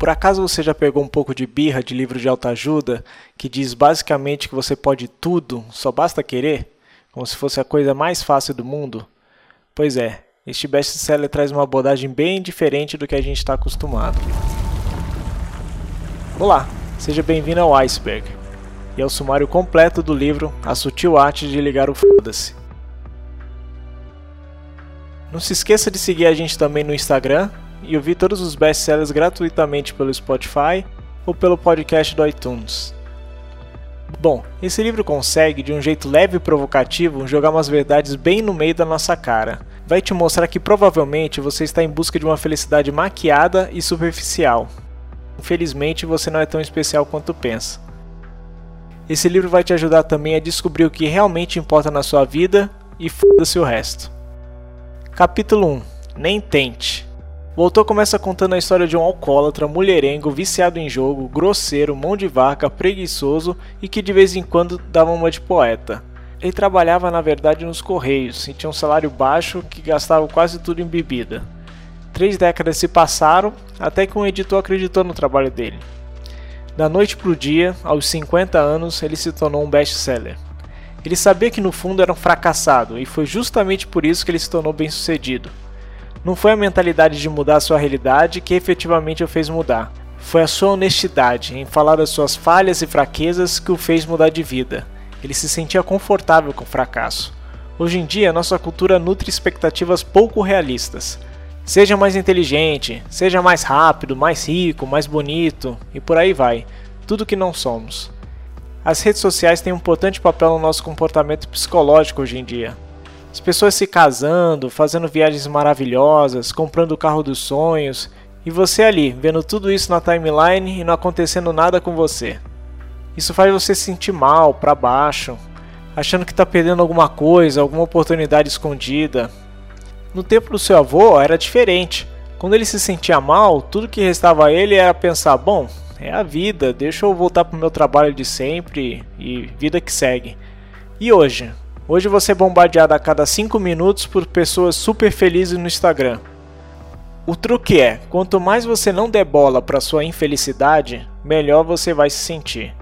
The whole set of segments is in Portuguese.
Por acaso você já pegou um pouco de birra de livro de autoajuda que diz basicamente que você pode tudo, só basta querer? Como se fosse a coisa mais fácil do mundo? Pois é, este best-seller traz uma abordagem bem diferente do que a gente está acostumado. Olá, seja bem-vindo ao Iceberg e ao sumário completo do livro A Sutil Arte de Ligar o Foda-se. Não se esqueça de seguir a gente também no Instagram e ouvir todos os best-sellers gratuitamente pelo Spotify ou pelo podcast do iTunes. Bom, esse livro consegue, de um jeito leve e provocativo, jogar umas verdades bem no meio da nossa cara. Vai te mostrar que provavelmente você está em busca de uma felicidade maquiada e superficial. Infelizmente, você não é tão especial quanto pensa. Esse livro vai te ajudar também a descobrir o que realmente importa na sua vida e foda-se o resto. Capítulo 1 Nem tente. Autor começa contando a história de um alcoólatra, mulherengo, viciado em jogo, grosseiro, mão de vaca, preguiçoso e que de vez em quando dava uma de poeta. Ele trabalhava na verdade nos Correios e tinha um salário baixo que gastava quase tudo em bebida. Três décadas se passaram até que um editor acreditou no trabalho dele. Da noite para o dia, aos 50 anos, ele se tornou um best-seller. Ele sabia que no fundo era um fracassado e foi justamente por isso que ele se tornou bem-sucedido. Não foi a mentalidade de mudar a sua realidade que efetivamente o fez mudar. Foi a sua honestidade em falar das suas falhas e fraquezas que o fez mudar de vida. Ele se sentia confortável com o fracasso. Hoje em dia, nossa cultura nutre expectativas pouco realistas. Seja mais inteligente, seja mais rápido, mais rico, mais bonito e por aí vai. Tudo que não somos. As redes sociais têm um importante papel no nosso comportamento psicológico hoje em dia. As pessoas se casando, fazendo viagens maravilhosas, comprando o carro dos sonhos, e você ali, vendo tudo isso na timeline e não acontecendo nada com você. Isso faz você se sentir mal, para baixo, achando que está perdendo alguma coisa, alguma oportunidade escondida. No tempo do seu avô era diferente. Quando ele se sentia mal, tudo que restava a ele era pensar: bom, é a vida, deixa eu voltar para o meu trabalho de sempre e vida que segue. E hoje? Hoje você é bombardeado a cada 5 minutos por pessoas super felizes no Instagram. O truque é, quanto mais você não der bola para sua infelicidade, melhor você vai se sentir.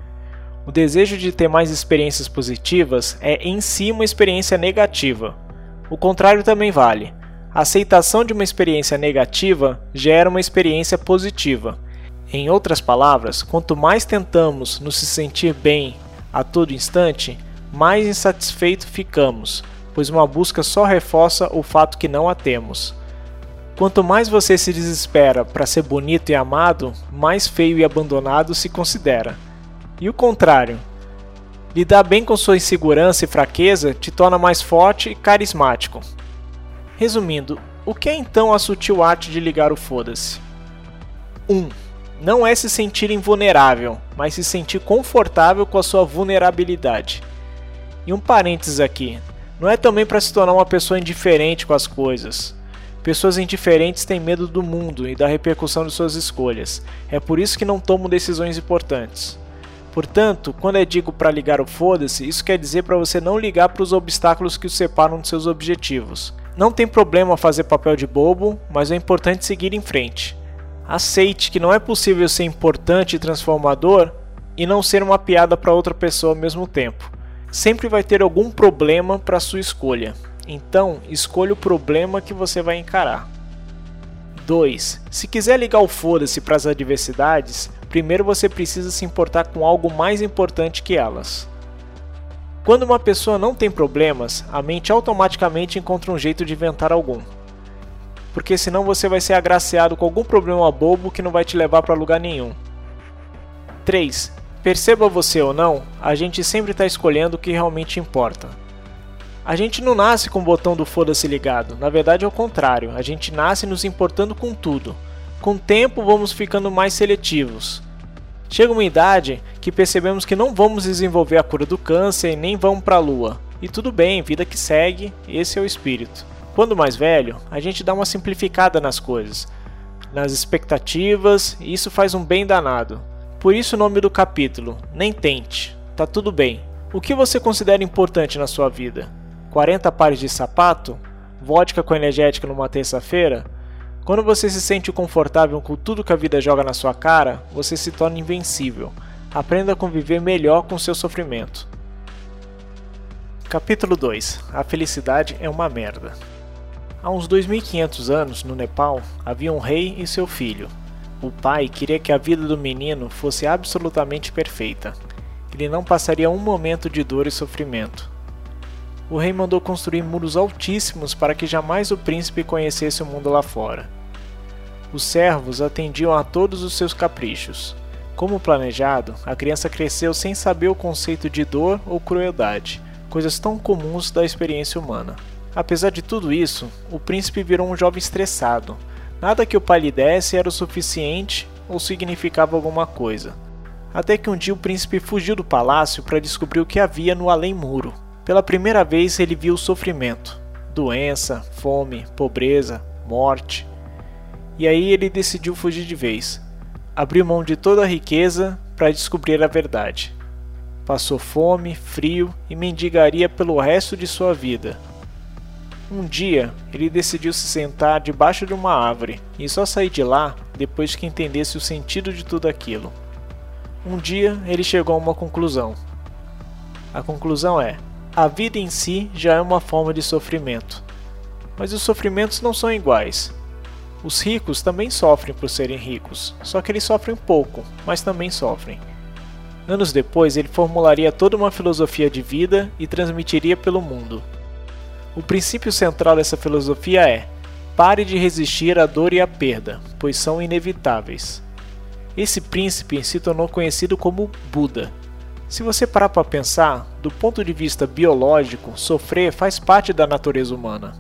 O desejo de ter mais experiências positivas é em si uma experiência negativa. O contrário também vale. A aceitação de uma experiência negativa gera uma experiência positiva. Em outras palavras, quanto mais tentamos nos se sentir bem a todo instante, mais insatisfeito ficamos, pois uma busca só reforça o fato que não a temos. Quanto mais você se desespera para ser bonito e amado, mais feio e abandonado se considera. E o contrário. Lidar bem com sua insegurança e fraqueza te torna mais forte e carismático. Resumindo, o que é então a sutil arte de ligar o foda-se? 1. Um, não é se sentir invulnerável, mas se sentir confortável com a sua vulnerabilidade. E um parênteses aqui: não é também para se tornar uma pessoa indiferente com as coisas. Pessoas indiferentes têm medo do mundo e da repercussão de suas escolhas. É por isso que não tomam decisões importantes. Portanto, quando é digo para ligar o foda-se, isso quer dizer para você não ligar para os obstáculos que o separam de seus objetivos. Não tem problema fazer papel de bobo, mas é importante seguir em frente. Aceite que não é possível ser importante e transformador e não ser uma piada para outra pessoa ao mesmo tempo sempre vai ter algum problema para sua escolha. Então, escolha o problema que você vai encarar. 2. Se quiser ligar o foda-se para as adversidades, primeiro você precisa se importar com algo mais importante que elas. Quando uma pessoa não tem problemas, a mente automaticamente encontra um jeito de inventar algum. Porque senão você vai ser agraciado com algum problema bobo que não vai te levar para lugar nenhum. 3. Perceba você ou não, a gente sempre está escolhendo o que realmente importa. A gente não nasce com o botão do foda-se ligado, na verdade é o contrário, a gente nasce nos importando com tudo. Com o tempo vamos ficando mais seletivos. Chega uma idade que percebemos que não vamos desenvolver a cura do câncer e nem vamos para a lua. E tudo bem, vida que segue, esse é o espírito. Quando mais velho, a gente dá uma simplificada nas coisas, nas expectativas, e isso faz um bem danado. Por isso o nome do capítulo, Nem Tente, tá tudo bem. O que você considera importante na sua vida? 40 pares de sapato? Vodka com energética numa terça-feira? Quando você se sente confortável com tudo que a vida joga na sua cara, você se torna invencível. Aprenda a conviver melhor com seu sofrimento. Capítulo 2 A felicidade é uma merda. Há uns 2500 anos, no Nepal, havia um rei e seu filho. O pai queria que a vida do menino fosse absolutamente perfeita. Ele não passaria um momento de dor e sofrimento. O rei mandou construir muros altíssimos para que jamais o príncipe conhecesse o mundo lá fora. Os servos atendiam a todos os seus caprichos. Como planejado, a criança cresceu sem saber o conceito de dor ou crueldade, coisas tão comuns da experiência humana. Apesar de tudo isso, o príncipe virou um jovem estressado. Nada que o pai lhe desse era o suficiente ou significava alguma coisa. Até que um dia o príncipe fugiu do palácio para descobrir o que havia no além-muro. Pela primeira vez ele viu o sofrimento: doença, fome, pobreza, morte. E aí ele decidiu fugir de vez. Abriu mão de toda a riqueza para descobrir a verdade. Passou fome, frio e mendigaria pelo resto de sua vida. Um dia, ele decidiu se sentar debaixo de uma árvore e só sair de lá depois que entendesse o sentido de tudo aquilo. Um dia, ele chegou a uma conclusão. A conclusão é: a vida em si já é uma forma de sofrimento. Mas os sofrimentos não são iguais. Os ricos também sofrem por serem ricos, só que eles sofrem pouco, mas também sofrem. Anos depois, ele formularia toda uma filosofia de vida e transmitiria pelo mundo. O princípio central dessa filosofia é: pare de resistir à dor e à perda, pois são inevitáveis. Esse príncipe se tornou conhecido como Buda. Se você parar para pensar, do ponto de vista biológico, sofrer faz parte da natureza humana.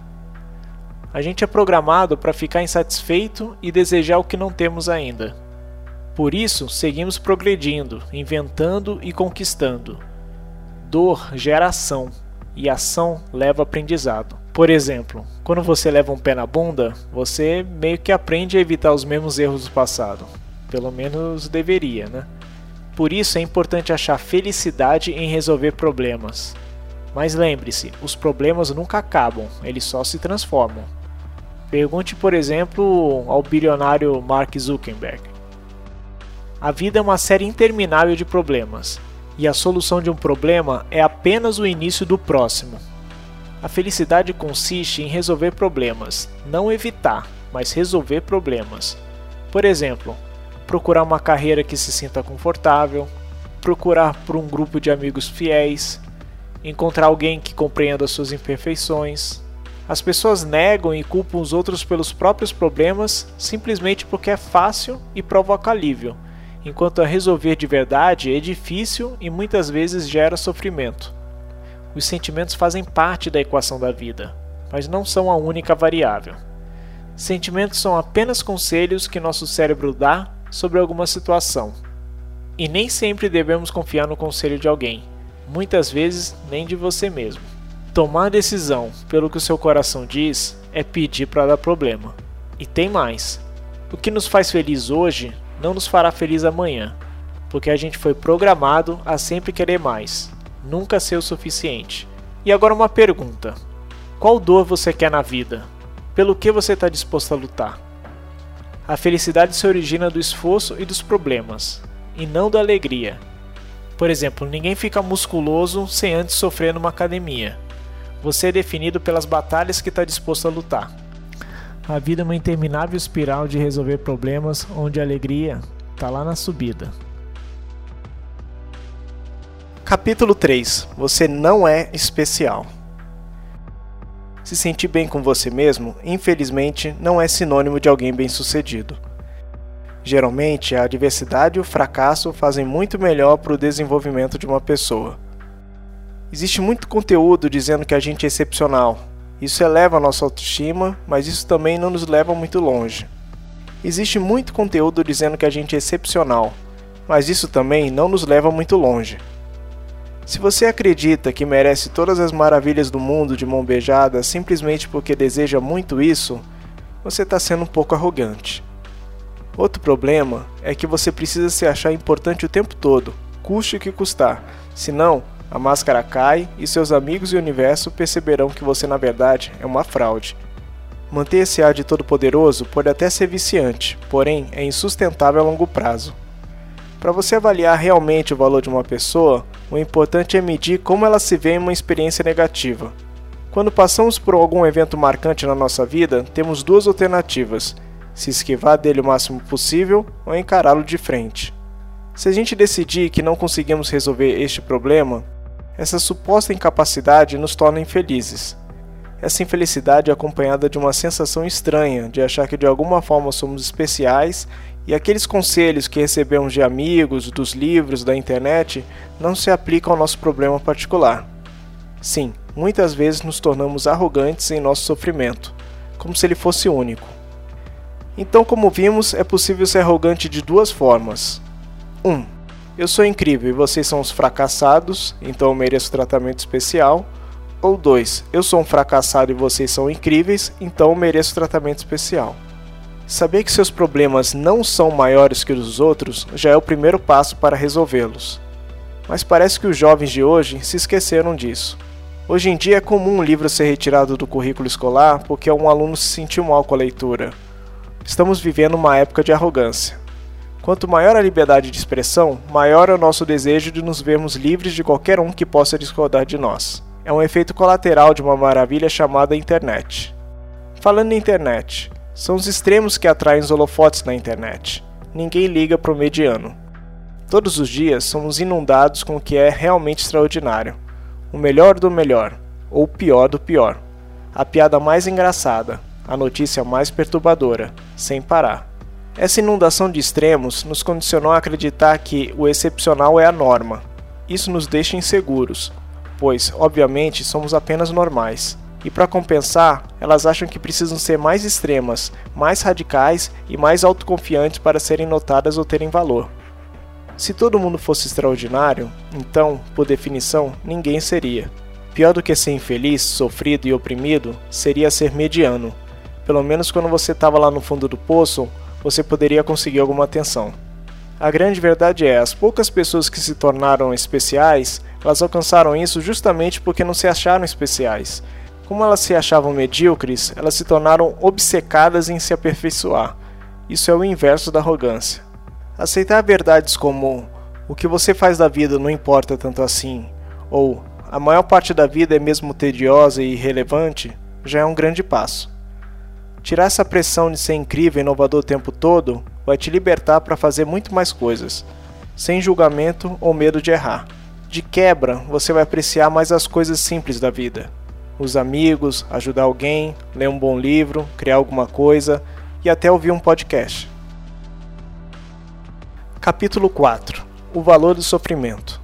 A gente é programado para ficar insatisfeito e desejar o que não temos ainda. Por isso, seguimos progredindo, inventando e conquistando. Dor gera ação, e ação leva aprendizado. Por exemplo, quando você leva um pé na bunda, você meio que aprende a evitar os mesmos erros do passado. Pelo menos deveria, né? Por isso é importante achar felicidade em resolver problemas. Mas lembre-se, os problemas nunca acabam, eles só se transformam. Pergunte, por exemplo, ao bilionário Mark Zuckerberg. A vida é uma série interminável de problemas, e a solução de um problema é apenas o início do próximo. A felicidade consiste em resolver problemas, não evitar, mas resolver problemas. Por exemplo, procurar uma carreira que se sinta confortável, procurar por um grupo de amigos fiéis, encontrar alguém que compreenda suas imperfeições, as pessoas negam e culpam os outros pelos próprios problemas simplesmente porque é fácil e provoca alívio, enquanto a resolver de verdade é difícil e muitas vezes gera sofrimento. Os sentimentos fazem parte da equação da vida, mas não são a única variável. Sentimentos são apenas conselhos que nosso cérebro dá sobre alguma situação. E nem sempre devemos confiar no conselho de alguém, muitas vezes nem de você mesmo. Tomar decisão pelo que o seu coração diz é pedir para dar problema. E tem mais: o que nos faz feliz hoje não nos fará feliz amanhã, porque a gente foi programado a sempre querer mais, nunca ser o suficiente. E agora uma pergunta: qual dor você quer na vida? Pelo que você está disposto a lutar? A felicidade se origina do esforço e dos problemas, e não da alegria. Por exemplo, ninguém fica musculoso sem antes sofrer numa academia. Você é definido pelas batalhas que está disposto a lutar. A vida é uma interminável espiral de resolver problemas onde a alegria está lá na subida. Capítulo 3 Você não é especial. Se sentir bem com você mesmo, infelizmente, não é sinônimo de alguém bem-sucedido. Geralmente, a adversidade e o fracasso fazem muito melhor para o desenvolvimento de uma pessoa. Existe muito conteúdo dizendo que a gente é excepcional. Isso eleva a nossa autoestima, mas isso também não nos leva muito longe. Existe muito conteúdo dizendo que a gente é excepcional, mas isso também não nos leva muito longe. Se você acredita que merece todas as maravilhas do mundo de mão beijada simplesmente porque deseja muito isso, você está sendo um pouco arrogante. Outro problema é que você precisa se achar importante o tempo todo, custe o que custar, senão a máscara cai e seus amigos e o universo perceberão que você na verdade é uma fraude. Manter esse ar de todo-poderoso pode até ser viciante, porém é insustentável a longo prazo. Para você avaliar realmente o valor de uma pessoa, o importante é medir como ela se vê em uma experiência negativa. Quando passamos por algum evento marcante na nossa vida, temos duas alternativas: se esquivar dele o máximo possível ou encará-lo de frente. Se a gente decidir que não conseguimos resolver este problema, essa suposta incapacidade nos torna infelizes. Essa infelicidade é acompanhada de uma sensação estranha de achar que de alguma forma somos especiais e aqueles conselhos que recebemos de amigos, dos livros, da internet não se aplicam ao nosso problema particular. Sim, muitas vezes nos tornamos arrogantes em nosso sofrimento, como se ele fosse único. Então, como vimos, é possível ser arrogante de duas formas. 1. Um, eu sou incrível e vocês são os fracassados, então eu mereço tratamento especial. Ou 2. Eu sou um fracassado e vocês são incríveis, então mereço tratamento especial. Saber que seus problemas não são maiores que os dos outros já é o primeiro passo para resolvê-los. Mas parece que os jovens de hoje se esqueceram disso. Hoje em dia é comum um livro ser retirado do currículo escolar porque um aluno se sentiu mal com a leitura. Estamos vivendo uma época de arrogância. Quanto maior a liberdade de expressão, maior é o nosso desejo de nos vermos livres de qualquer um que possa discordar de nós é um efeito colateral de uma maravilha chamada internet. Falando em internet, são os extremos que atraem os holofotes na internet. Ninguém liga para o mediano. Todos os dias somos inundados com o que é realmente extraordinário. O melhor do melhor, ou o pior do pior. A piada mais engraçada, a notícia mais perturbadora, sem parar. Essa inundação de extremos nos condicionou a acreditar que o excepcional é a norma. Isso nos deixa inseguros, pois, obviamente, somos apenas normais. E para compensar, elas acham que precisam ser mais extremas, mais radicais e mais autoconfiantes para serem notadas ou terem valor. Se todo mundo fosse extraordinário, então, por definição, ninguém seria. Pior do que ser infeliz, sofrido e oprimido seria ser mediano. Pelo menos quando você estava lá no fundo do poço, você poderia conseguir alguma atenção. A grande verdade é, as poucas pessoas que se tornaram especiais elas alcançaram isso justamente porque não se acharam especiais. Como elas se achavam medíocres, elas se tornaram obcecadas em se aperfeiçoar. Isso é o inverso da arrogância. Aceitar verdades como o que você faz da vida não importa tanto assim, ou a maior parte da vida é mesmo tediosa e irrelevante, já é um grande passo. Tirar essa pressão de ser incrível e inovador o tempo todo vai te libertar para fazer muito mais coisas, sem julgamento ou medo de errar. De quebra, você vai apreciar mais as coisas simples da vida. Os amigos, ajudar alguém, ler um bom livro, criar alguma coisa e até ouvir um podcast. Capítulo 4 O valor do sofrimento.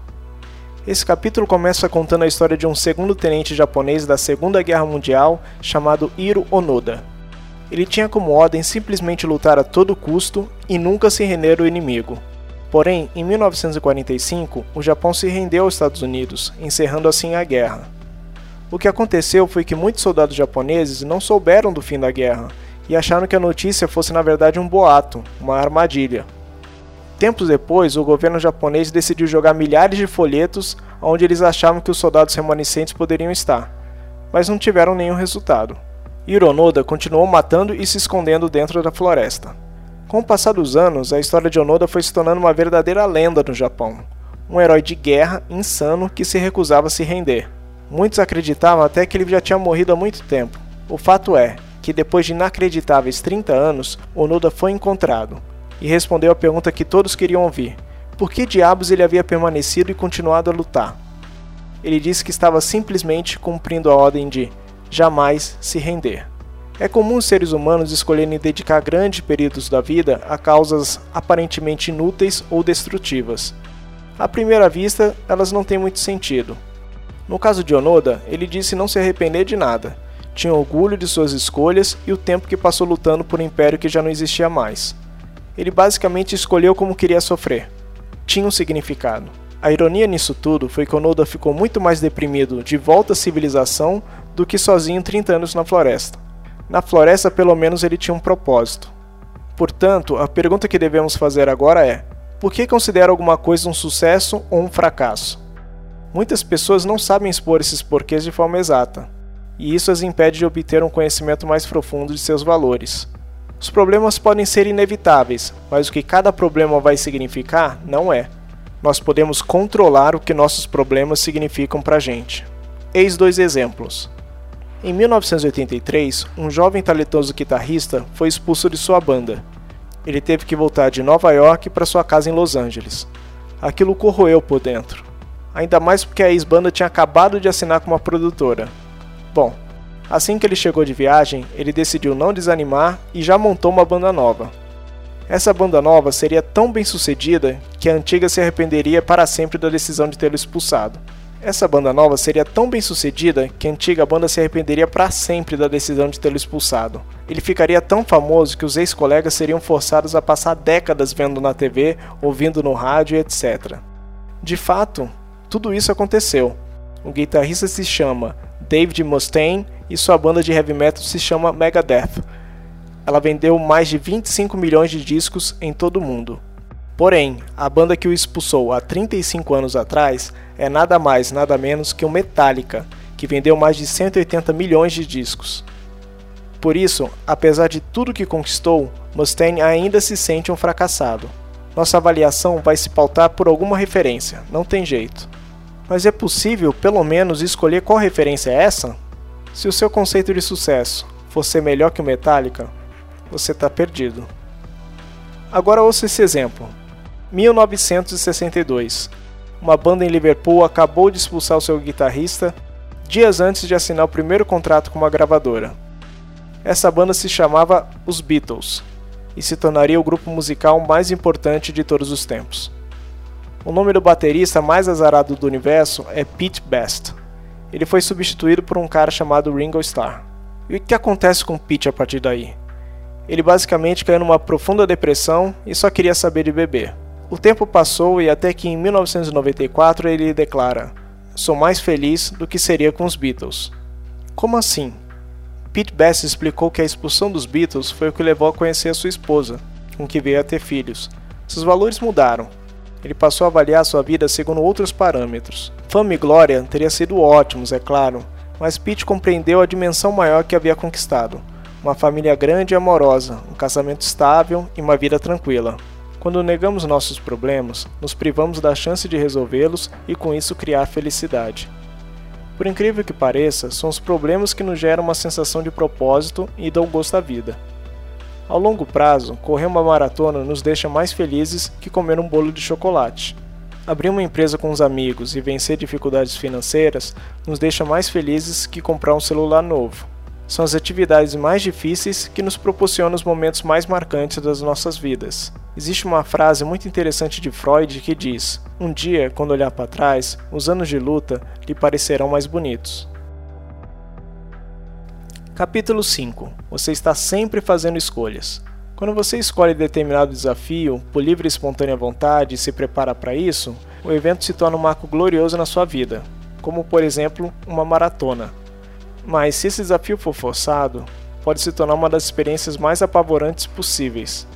Esse capítulo começa contando a história de um segundo tenente japonês da Segunda Guerra Mundial chamado Hiro Onoda. Ele tinha como ordem simplesmente lutar a todo custo e nunca se render ao inimigo. Porém, em 1945, o Japão se rendeu aos Estados Unidos, encerrando assim a guerra. O que aconteceu foi que muitos soldados japoneses não souberam do fim da guerra e acharam que a notícia fosse na verdade um boato, uma armadilha. Tempos depois, o governo japonês decidiu jogar milhares de folhetos onde eles achavam que os soldados remanescentes poderiam estar, mas não tiveram nenhum resultado. Hironoda continuou matando e se escondendo dentro da floresta. Com o passar dos anos, a história de Onoda foi se tornando uma verdadeira lenda no Japão. Um herói de guerra insano que se recusava a se render. Muitos acreditavam até que ele já tinha morrido há muito tempo. O fato é que depois de inacreditáveis 30 anos, Onoda foi encontrado e respondeu a pergunta que todos queriam ouvir: por que diabos ele havia permanecido e continuado a lutar? Ele disse que estava simplesmente cumprindo a ordem de jamais se render. É comum os seres humanos escolherem dedicar grandes períodos da vida a causas aparentemente inúteis ou destrutivas. À primeira vista, elas não têm muito sentido. No caso de Onoda, ele disse não se arrepender de nada. Tinha orgulho de suas escolhas e o tempo que passou lutando por um império que já não existia mais. Ele basicamente escolheu como queria sofrer. Tinha um significado. A ironia nisso tudo foi que Onoda ficou muito mais deprimido de volta à civilização do que sozinho 30 anos na floresta. Na floresta, pelo menos, ele tinha um propósito. Portanto, a pergunta que devemos fazer agora é: por que considera alguma coisa um sucesso ou um fracasso? Muitas pessoas não sabem expor esses porquês de forma exata. e isso as impede de obter um conhecimento mais profundo de seus valores. Os problemas podem ser inevitáveis, mas o que cada problema vai significar não é. Nós podemos controlar o que nossos problemas significam para a gente. Eis dois exemplos. Em 1983, um jovem talentoso guitarrista foi expulso de sua banda. Ele teve que voltar de Nova York para sua casa em Los Angeles. Aquilo corroeu por dentro. Ainda mais porque a ex-banda tinha acabado de assinar com uma produtora. Bom, assim que ele chegou de viagem, ele decidiu não desanimar e já montou uma banda nova. Essa banda nova seria tão bem sucedida que a antiga se arrependeria para sempre da decisão de tê-lo expulsado. Essa banda nova seria tão bem sucedida que a antiga banda se arrependeria para sempre da decisão de tê-lo expulsado. Ele ficaria tão famoso que os ex-colegas seriam forçados a passar décadas vendo na TV, ouvindo no rádio, etc. De fato, tudo isso aconteceu. O guitarrista se chama David Mustaine e sua banda de heavy metal se chama Megadeth. Ela vendeu mais de 25 milhões de discos em todo o mundo. Porém, a banda que o expulsou há 35 anos atrás é nada mais, nada menos que o Metallica, que vendeu mais de 180 milhões de discos. Por isso, apesar de tudo que conquistou, Mustaine ainda se sente um fracassado. Nossa avaliação vai se pautar por alguma referência, não tem jeito. Mas é possível, pelo menos, escolher qual referência é essa? Se o seu conceito de sucesso for ser melhor que o Metallica, você está perdido. Agora ouça esse exemplo. 1962. Uma banda em Liverpool acabou de expulsar o seu guitarrista dias antes de assinar o primeiro contrato com uma gravadora. Essa banda se chamava Os Beatles e se tornaria o grupo musical mais importante de todos os tempos. O nome do baterista mais azarado do universo é Pete Best. Ele foi substituído por um cara chamado Ringo Starr. E o que acontece com Pete a partir daí? Ele basicamente caiu numa profunda depressão e só queria saber de beber. O tempo passou e até que em 1994 ele declara: Sou mais feliz do que seria com os Beatles. Como assim? Pete Best explicou que a expulsão dos Beatles foi o que levou a conhecer a sua esposa, com quem veio a ter filhos. Seus valores mudaram. Ele passou a avaliar sua vida segundo outros parâmetros. Fama e glória teriam sido ótimos, é claro, mas Pete compreendeu a dimensão maior que havia conquistado uma família grande e amorosa, um casamento estável e uma vida tranquila. Quando negamos nossos problemas, nos privamos da chance de resolvê-los e com isso criar felicidade. Por incrível que pareça, são os problemas que nos geram uma sensação de propósito e dão gosto à vida. Ao longo prazo, correr uma maratona nos deixa mais felizes que comer um bolo de chocolate. Abrir uma empresa com os amigos e vencer dificuldades financeiras nos deixa mais felizes que comprar um celular novo são as atividades mais difíceis que nos proporcionam os momentos mais marcantes das nossas vidas. Existe uma frase muito interessante de Freud que diz: Um dia, quando olhar para trás, os anos de luta lhe parecerão mais bonitos. Capítulo 5 Você está sempre fazendo escolhas. Quando você escolhe determinado desafio por livre e espontânea vontade e se prepara para isso, o evento se torna um marco glorioso na sua vida, como por exemplo uma maratona. Mas se esse desafio for forçado, pode se tornar uma das experiências mais apavorantes possíveis.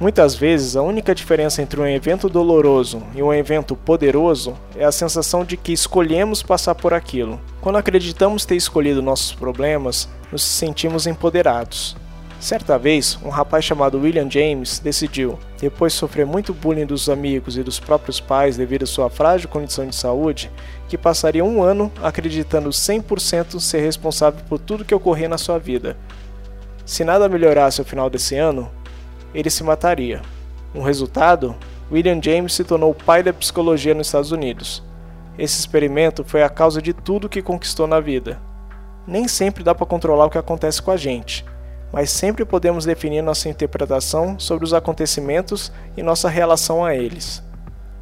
Muitas vezes, a única diferença entre um evento doloroso e um evento poderoso é a sensação de que escolhemos passar por aquilo. Quando acreditamos ter escolhido nossos problemas, nos sentimos empoderados. Certa vez, um rapaz chamado William James decidiu, depois de sofrer muito bullying dos amigos e dos próprios pais devido à sua frágil condição de saúde, que passaria um ano acreditando 100% ser responsável por tudo que ocorria na sua vida. Se nada melhorasse ao final desse ano, ele se mataria. Um resultado? William James se tornou o pai da psicologia nos Estados Unidos. Esse experimento foi a causa de tudo que conquistou na vida. Nem sempre dá para controlar o que acontece com a gente mas sempre podemos definir nossa interpretação sobre os acontecimentos e nossa relação a eles.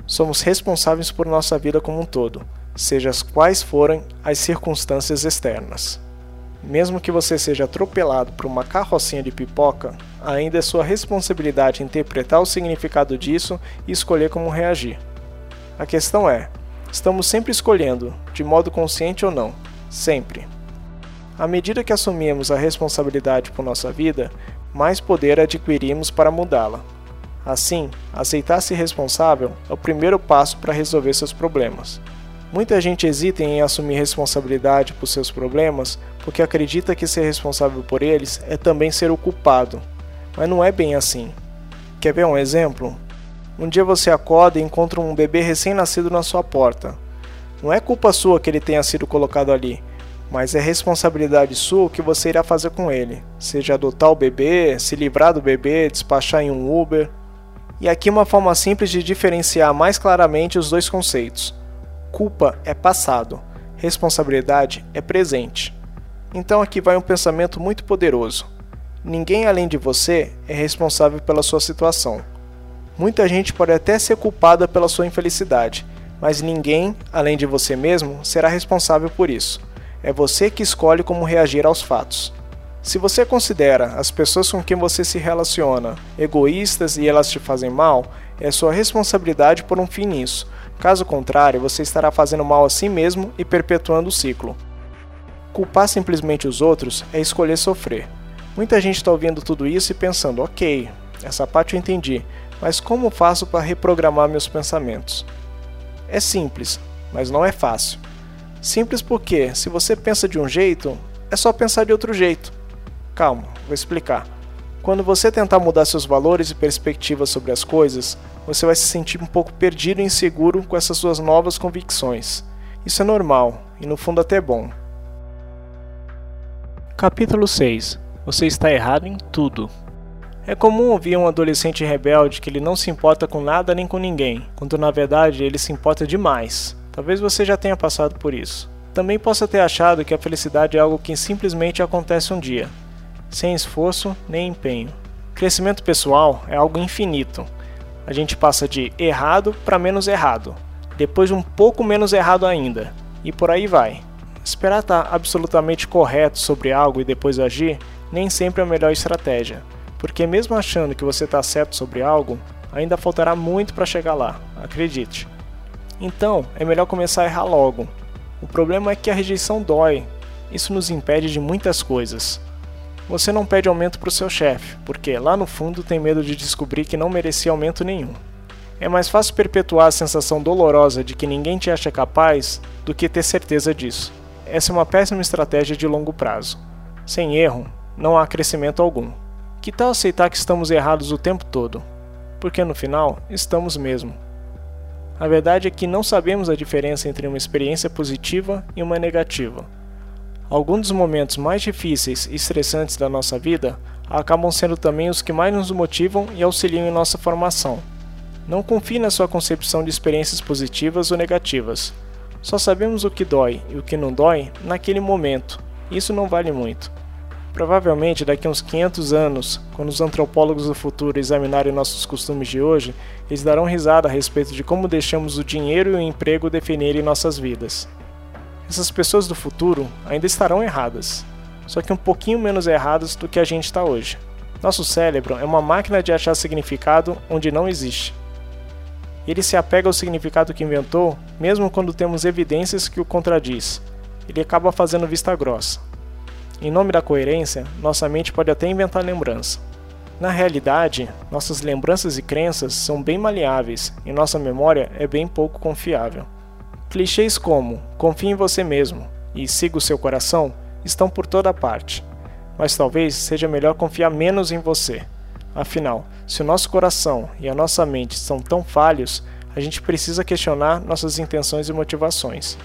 Somos responsáveis por nossa vida como um todo, seja quais forem as circunstâncias externas. Mesmo que você seja atropelado por uma carrocinha de pipoca, ainda é sua responsabilidade interpretar o significado disso e escolher como reagir. A questão é: estamos sempre escolhendo, de modo consciente ou não, sempre. À medida que assumimos a responsabilidade por nossa vida, mais poder adquirimos para mudá-la. Assim, aceitar-se responsável é o primeiro passo para resolver seus problemas. Muita gente hesita em assumir responsabilidade por seus problemas porque acredita que ser responsável por eles é também ser o culpado. Mas não é bem assim. Quer ver um exemplo? Um dia você acorda e encontra um bebê recém-nascido na sua porta. Não é culpa sua que ele tenha sido colocado ali, mas é responsabilidade sua o que você irá fazer com ele, seja adotar o bebê, se livrar do bebê, despachar em um Uber. E aqui uma forma simples de diferenciar mais claramente os dois conceitos. Culpa é passado, responsabilidade é presente. Então aqui vai um pensamento muito poderoso. Ninguém além de você é responsável pela sua situação. Muita gente pode até ser culpada pela sua infelicidade, mas ninguém, além de você mesmo, será responsável por isso. É você que escolhe como reagir aos fatos. Se você considera as pessoas com quem você se relaciona egoístas e elas te fazem mal, é sua responsabilidade por um fim nisso. Caso contrário, você estará fazendo mal a si mesmo e perpetuando o ciclo. Culpar simplesmente os outros é escolher sofrer. Muita gente está ouvindo tudo isso e pensando: ok, essa parte eu entendi, mas como faço para reprogramar meus pensamentos? É simples, mas não é fácil. Simples porque, se você pensa de um jeito, é só pensar de outro jeito. Calma, vou explicar. Quando você tentar mudar seus valores e perspectivas sobre as coisas, você vai se sentir um pouco perdido e inseguro com essas suas novas convicções. Isso é normal e no fundo até bom. Capítulo 6 você está errado em tudo. É comum ouvir um adolescente rebelde que ele não se importa com nada nem com ninguém, quando na verdade ele se importa demais. Talvez você já tenha passado por isso. Também possa ter achado que a felicidade é algo que simplesmente acontece um dia, sem esforço nem empenho. Crescimento pessoal é algo infinito. A gente passa de errado para menos errado, depois um pouco menos errado ainda, e por aí vai. Esperar estar absolutamente correto sobre algo e depois agir nem sempre é a melhor estratégia, porque mesmo achando que você está certo sobre algo, ainda faltará muito para chegar lá, acredite. Então, é melhor começar a errar logo. O problema é que a rejeição dói, isso nos impede de muitas coisas. Você não pede aumento para o seu chefe, porque lá no fundo tem medo de descobrir que não merecia aumento nenhum. É mais fácil perpetuar a sensação dolorosa de que ninguém te acha capaz do que ter certeza disso. Essa é uma péssima estratégia de longo prazo. Sem erro, não há crescimento algum. Que tal aceitar que estamos errados o tempo todo? Porque no final, estamos mesmo. A verdade é que não sabemos a diferença entre uma experiência positiva e uma negativa. Alguns dos momentos mais difíceis e estressantes da nossa vida acabam sendo também os que mais nos motivam e auxiliam em nossa formação. Não confie na sua concepção de experiências positivas ou negativas. Só sabemos o que dói e o que não dói naquele momento. Isso não vale muito. Provavelmente daqui a uns 500 anos, quando os antropólogos do futuro examinarem nossos costumes de hoje, eles darão risada a respeito de como deixamos o dinheiro e o emprego definirem nossas vidas. Essas pessoas do futuro ainda estarão erradas, só que um pouquinho menos erradas do que a gente está hoje. Nosso cérebro é uma máquina de achar significado onde não existe. Ele se apega ao significado que inventou, mesmo quando temos evidências que o contradiz. Ele acaba fazendo vista grossa. Em nome da coerência, nossa mente pode até inventar lembrança. Na realidade, nossas lembranças e crenças são bem maleáveis e nossa memória é bem pouco confiável. Clichês como confie em você mesmo e siga o seu coração estão por toda parte, mas talvez seja melhor confiar menos em você. Afinal, se o nosso coração e a nossa mente são tão falhos, a gente precisa questionar nossas intenções e motivações.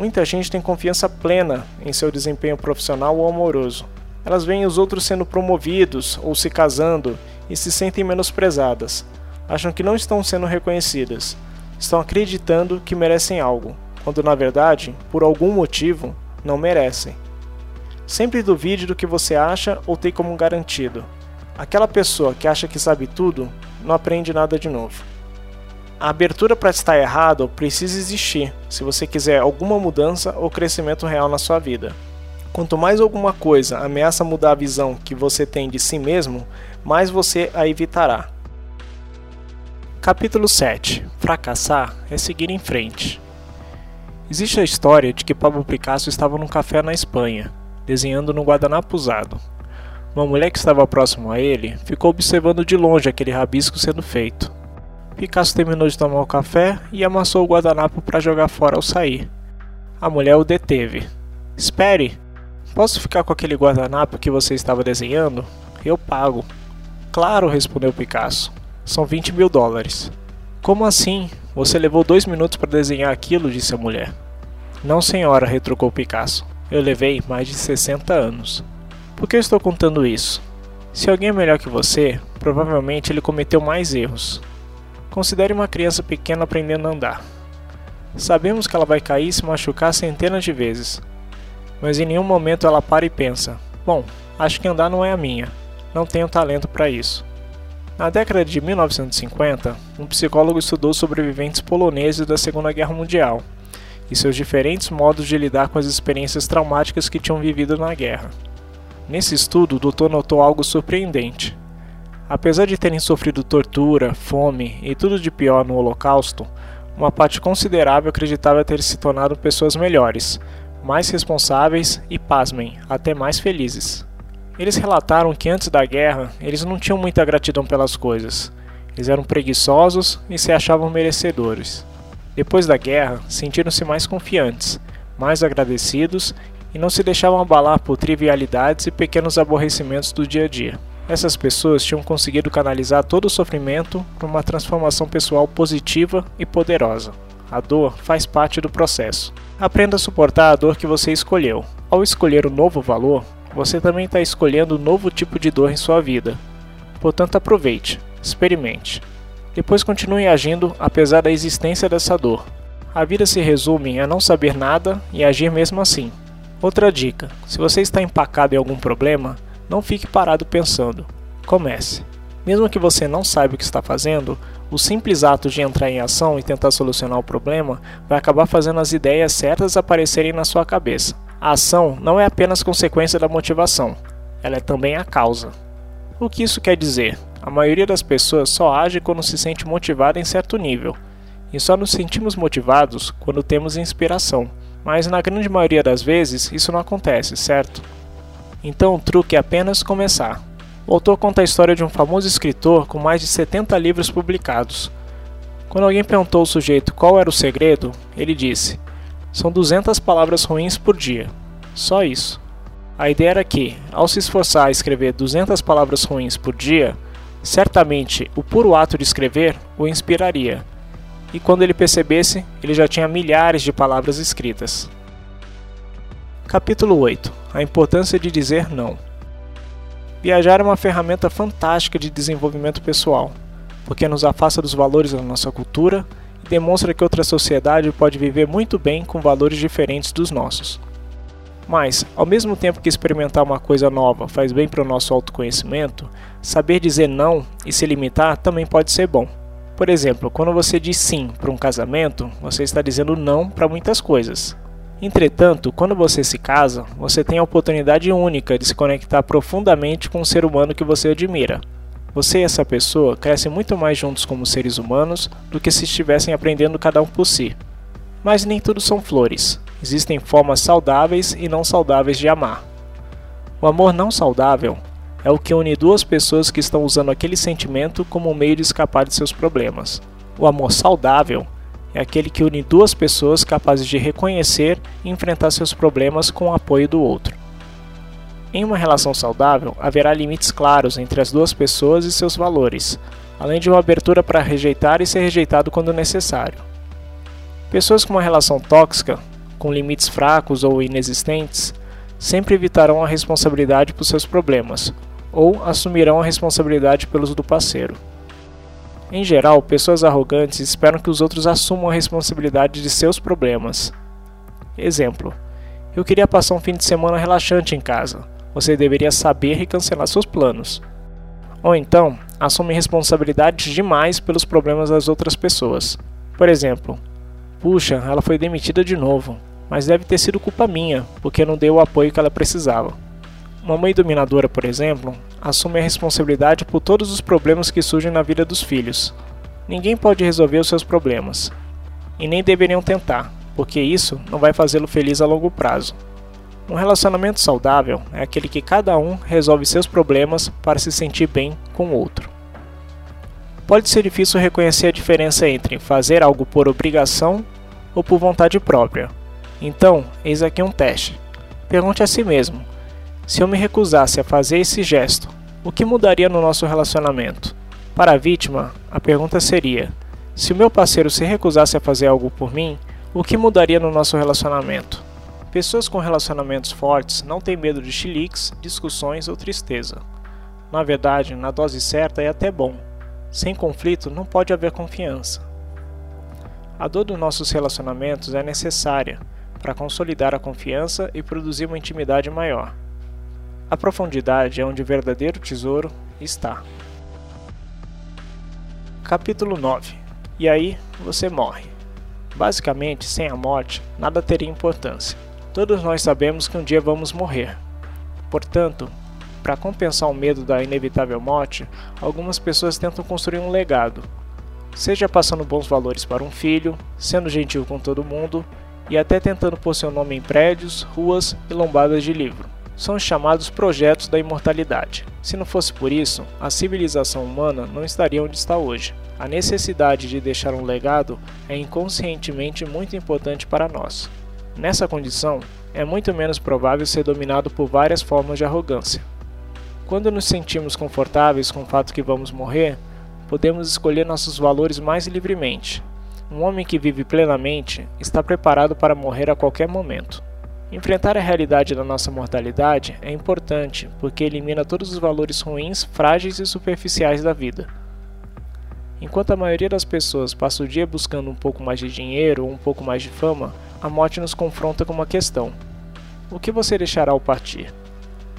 Muita gente tem confiança plena em seu desempenho profissional ou amoroso. Elas veem os outros sendo promovidos ou se casando e se sentem menosprezadas. Acham que não estão sendo reconhecidas. Estão acreditando que merecem algo, quando na verdade, por algum motivo, não merecem. Sempre duvide do que você acha ou tem como garantido. Aquela pessoa que acha que sabe tudo não aprende nada de novo. A abertura para estar errado precisa existir se você quiser alguma mudança ou crescimento real na sua vida. Quanto mais alguma coisa ameaça mudar a visão que você tem de si mesmo, mais você a evitará. Capítulo 7 Fracassar é seguir em frente. Existe a história de que Pablo Picasso estava num café na Espanha, desenhando no guardanapo usado. Uma mulher que estava próximo a ele ficou observando de longe aquele rabisco sendo feito. Picasso terminou de tomar o café e amassou o guardanapo para jogar fora ao sair. A mulher o deteve. Espere! posso ficar com aquele guardanapo que você estava desenhando? Eu pago. Claro, respondeu Picasso. São 20 mil dólares. Como assim? Você levou dois minutos para desenhar aquilo, disse a mulher. Não, senhora, retrucou Picasso. Eu levei mais de 60 anos. Por que eu estou contando isso? Se alguém é melhor que você, provavelmente ele cometeu mais erros. Considere uma criança pequena aprendendo a andar. Sabemos que ela vai cair e se machucar centenas de vezes, mas em nenhum momento ela para e pensa: bom, acho que andar não é a minha, não tenho talento para isso. Na década de 1950, um psicólogo estudou sobreviventes poloneses da Segunda Guerra Mundial e seus diferentes modos de lidar com as experiências traumáticas que tinham vivido na guerra. Nesse estudo, o doutor notou algo surpreendente. Apesar de terem sofrido tortura, fome e tudo de pior no Holocausto, uma parte considerável acreditava ter se tornado pessoas melhores, mais responsáveis e, pasmem, até mais felizes. Eles relataram que antes da guerra, eles não tinham muita gratidão pelas coisas. Eles eram preguiçosos e se achavam merecedores. Depois da guerra, sentiram-se mais confiantes, mais agradecidos e não se deixavam abalar por trivialidades e pequenos aborrecimentos do dia a dia. Essas pessoas tinham conseguido canalizar todo o sofrimento para uma transformação pessoal positiva e poderosa. A dor faz parte do processo. Aprenda a suportar a dor que você escolheu. Ao escolher o um novo valor, você também está escolhendo um novo tipo de dor em sua vida. Portanto, aproveite, experimente. Depois continue agindo apesar da existência dessa dor. A vida se resume a não saber nada e agir mesmo assim. Outra dica: se você está empacado em algum problema, não fique parado pensando. Comece. Mesmo que você não saiba o que está fazendo, o simples ato de entrar em ação e tentar solucionar o problema vai acabar fazendo as ideias certas aparecerem na sua cabeça. A ação não é apenas consequência da motivação, ela é também a causa. O que isso quer dizer? A maioria das pessoas só age quando se sente motivada em certo nível, e só nos sentimos motivados quando temos inspiração. Mas na grande maioria das vezes isso não acontece, certo? Então o truque é apenas começar. O autor conta a história de um famoso escritor com mais de 70 livros publicados. Quando alguém perguntou ao sujeito qual era o segredo, ele disse: São 200 palavras ruins por dia. Só isso. A ideia era que, ao se esforçar a escrever 200 palavras ruins por dia, Certamente, o puro ato de escrever o inspiraria, e quando ele percebesse, ele já tinha milhares de palavras escritas. Capítulo 8 A importância de dizer não. Viajar é uma ferramenta fantástica de desenvolvimento pessoal, porque nos afasta dos valores da nossa cultura e demonstra que outra sociedade pode viver muito bem com valores diferentes dos nossos. Mas, ao mesmo tempo que experimentar uma coisa nova faz bem para o nosso autoconhecimento, saber dizer não e se limitar também pode ser bom. Por exemplo, quando você diz sim para um casamento, você está dizendo não para muitas coisas. Entretanto, quando você se casa, você tem a oportunidade única de se conectar profundamente com um ser humano que você admira. Você e essa pessoa crescem muito mais juntos como seres humanos do que se estivessem aprendendo cada um por si. Mas nem tudo são flores. Existem formas saudáveis e não saudáveis de amar. O amor não saudável é o que une duas pessoas que estão usando aquele sentimento como um meio de escapar de seus problemas. O amor saudável é aquele que une duas pessoas capazes de reconhecer e enfrentar seus problemas com o apoio do outro. Em uma relação saudável, haverá limites claros entre as duas pessoas e seus valores, além de uma abertura para rejeitar e ser rejeitado quando necessário. Pessoas com uma relação tóxica com limites fracos ou inexistentes, sempre evitarão a responsabilidade por seus problemas, ou assumirão a responsabilidade pelos do parceiro. Em geral, pessoas arrogantes esperam que os outros assumam a responsabilidade de seus problemas. Exemplo: Eu queria passar um fim de semana relaxante em casa. Você deveria saber e cancelar seus planos. Ou então, assume responsabilidade demais pelos problemas das outras pessoas. Por exemplo, puxa, ela foi demitida de novo mas deve ter sido culpa minha, porque não dei o apoio que ela precisava. Uma mãe dominadora, por exemplo, assume a responsabilidade por todos os problemas que surgem na vida dos filhos. Ninguém pode resolver os seus problemas, e nem deveriam tentar, porque isso não vai fazê-lo feliz a longo prazo. Um relacionamento saudável é aquele que cada um resolve seus problemas para se sentir bem com o outro. Pode ser difícil reconhecer a diferença entre fazer algo por obrigação ou por vontade própria, então, eis aqui um teste. Pergunte a si mesmo: se eu me recusasse a fazer esse gesto, o que mudaria no nosso relacionamento? Para a vítima, a pergunta seria: se o meu parceiro se recusasse a fazer algo por mim, o que mudaria no nosso relacionamento? Pessoas com relacionamentos fortes não têm medo de chiliques, discussões ou tristeza. Na verdade, na dose certa é até bom. Sem conflito não pode haver confiança. A dor dos nossos relacionamentos é necessária para consolidar a confiança e produzir uma intimidade maior. A profundidade é onde o verdadeiro tesouro está. Capítulo 9 E aí você morre. Basicamente, sem a morte, nada teria importância. Todos nós sabemos que um dia vamos morrer. Portanto, para compensar o medo da inevitável morte, algumas pessoas tentam construir um legado, seja passando bons valores para um filho, sendo gentil com todo mundo e até tentando pôr seu nome em prédios, ruas e lombadas de livro. São os chamados projetos da imortalidade. Se não fosse por isso, a civilização humana não estaria onde está hoje. A necessidade de deixar um legado é inconscientemente muito importante para nós. Nessa condição, é muito menos provável ser dominado por várias formas de arrogância. Quando nos sentimos confortáveis com o fato que vamos morrer, podemos escolher nossos valores mais livremente. Um homem que vive plenamente está preparado para morrer a qualquer momento. Enfrentar a realidade da nossa mortalidade é importante porque elimina todos os valores ruins, frágeis e superficiais da vida. Enquanto a maioria das pessoas passa o dia buscando um pouco mais de dinheiro ou um pouco mais de fama, a morte nos confronta com uma questão: o que você deixará ao partir?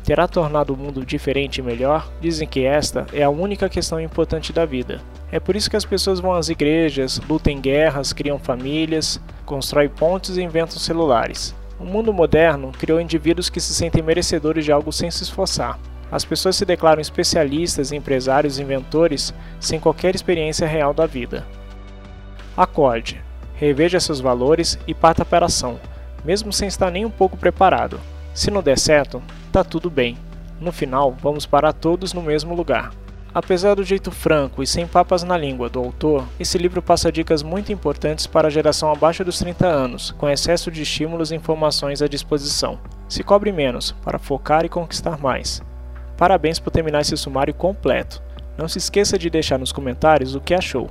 Terá tornado o mundo diferente e melhor? Dizem que esta é a única questão importante da vida. É por isso que as pessoas vão às igrejas, lutam em guerras, criam famílias, constroem pontes e inventam celulares. O mundo moderno criou indivíduos que se sentem merecedores de algo sem se esforçar. As pessoas se declaram especialistas, empresários, inventores, sem qualquer experiência real da vida. Acorde, reveja seus valores e parta para a ação, mesmo sem estar nem um pouco preparado. Se não der certo, tá tudo bem. No final, vamos parar todos no mesmo lugar. Apesar do jeito franco e sem papas na língua do autor, esse livro passa dicas muito importantes para a geração abaixo dos 30 anos, com excesso de estímulos e informações à disposição. Se cobre menos, para focar e conquistar mais. Parabéns por terminar esse sumário completo. Não se esqueça de deixar nos comentários o que achou.